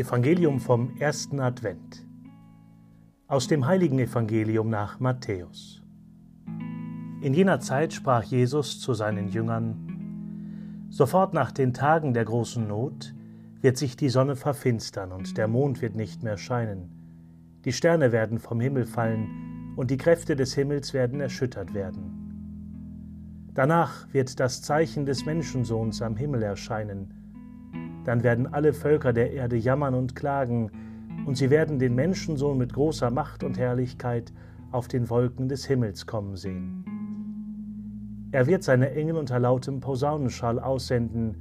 Evangelium vom ersten Advent aus dem heiligen Evangelium nach Matthäus. In jener Zeit sprach Jesus zu seinen Jüngern, Sofort nach den Tagen der großen Not wird sich die Sonne verfinstern und der Mond wird nicht mehr scheinen, die Sterne werden vom Himmel fallen und die Kräfte des Himmels werden erschüttert werden. Danach wird das Zeichen des Menschensohns am Himmel erscheinen, dann werden alle Völker der Erde jammern und klagen, und sie werden den Menschensohn mit großer Macht und Herrlichkeit auf den Wolken des Himmels kommen sehen. Er wird seine Engel unter lautem Posaunenschall aussenden,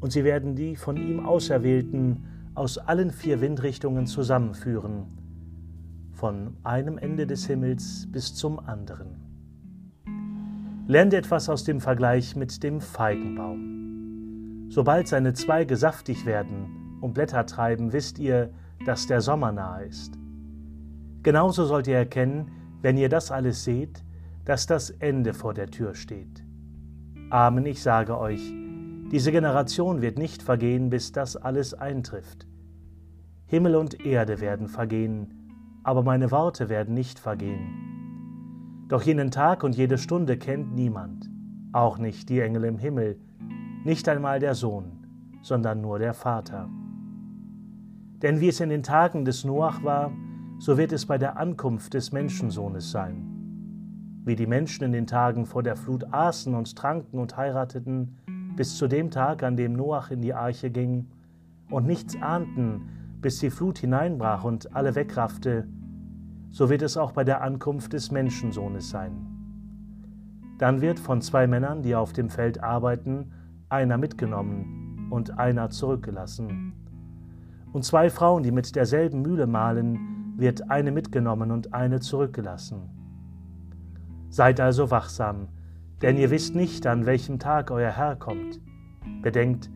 und sie werden die von ihm Auserwählten aus allen vier Windrichtungen zusammenführen, von einem Ende des Himmels bis zum anderen. Lernt etwas aus dem Vergleich mit dem Feigenbaum. Sobald seine Zweige saftig werden und Blätter treiben, wisst ihr, dass der Sommer nahe ist. Genauso sollt ihr erkennen, wenn ihr das alles seht, dass das Ende vor der Tür steht. Amen, ich sage euch, diese Generation wird nicht vergehen, bis das alles eintrifft. Himmel und Erde werden vergehen, aber meine Worte werden nicht vergehen. Doch jenen Tag und jede Stunde kennt niemand, auch nicht die Engel im Himmel, nicht einmal der Sohn, sondern nur der Vater. Denn wie es in den Tagen des Noach war, so wird es bei der Ankunft des Menschensohnes sein. Wie die Menschen in den Tagen vor der Flut aßen und tranken und heirateten, bis zu dem Tag, an dem Noach in die Arche ging, und nichts ahnten, bis die Flut hineinbrach und alle wegraffte, so wird es auch bei der Ankunft des Menschensohnes sein. Dann wird von zwei Männern, die auf dem Feld arbeiten, einer mitgenommen und einer zurückgelassen. Und zwei Frauen, die mit derselben Mühle mahlen, wird eine mitgenommen und eine zurückgelassen. Seid also wachsam, denn ihr wisst nicht, an welchem Tag euer Herr kommt. Bedenkt,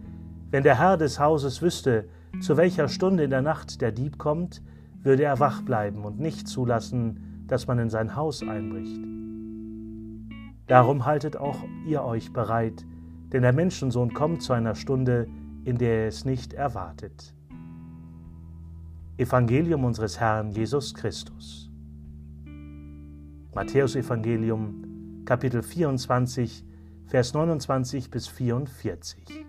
wenn der Herr des Hauses wüsste, zu welcher Stunde in der Nacht der Dieb kommt, würde er wach bleiben und nicht zulassen, dass man in sein Haus einbricht. Darum haltet auch ihr euch bereit, denn der Menschensohn kommt zu einer Stunde, in der er es nicht erwartet. Evangelium unseres Herrn Jesus Christus. Matthäus Evangelium, Kapitel 24, Vers 29 bis 44.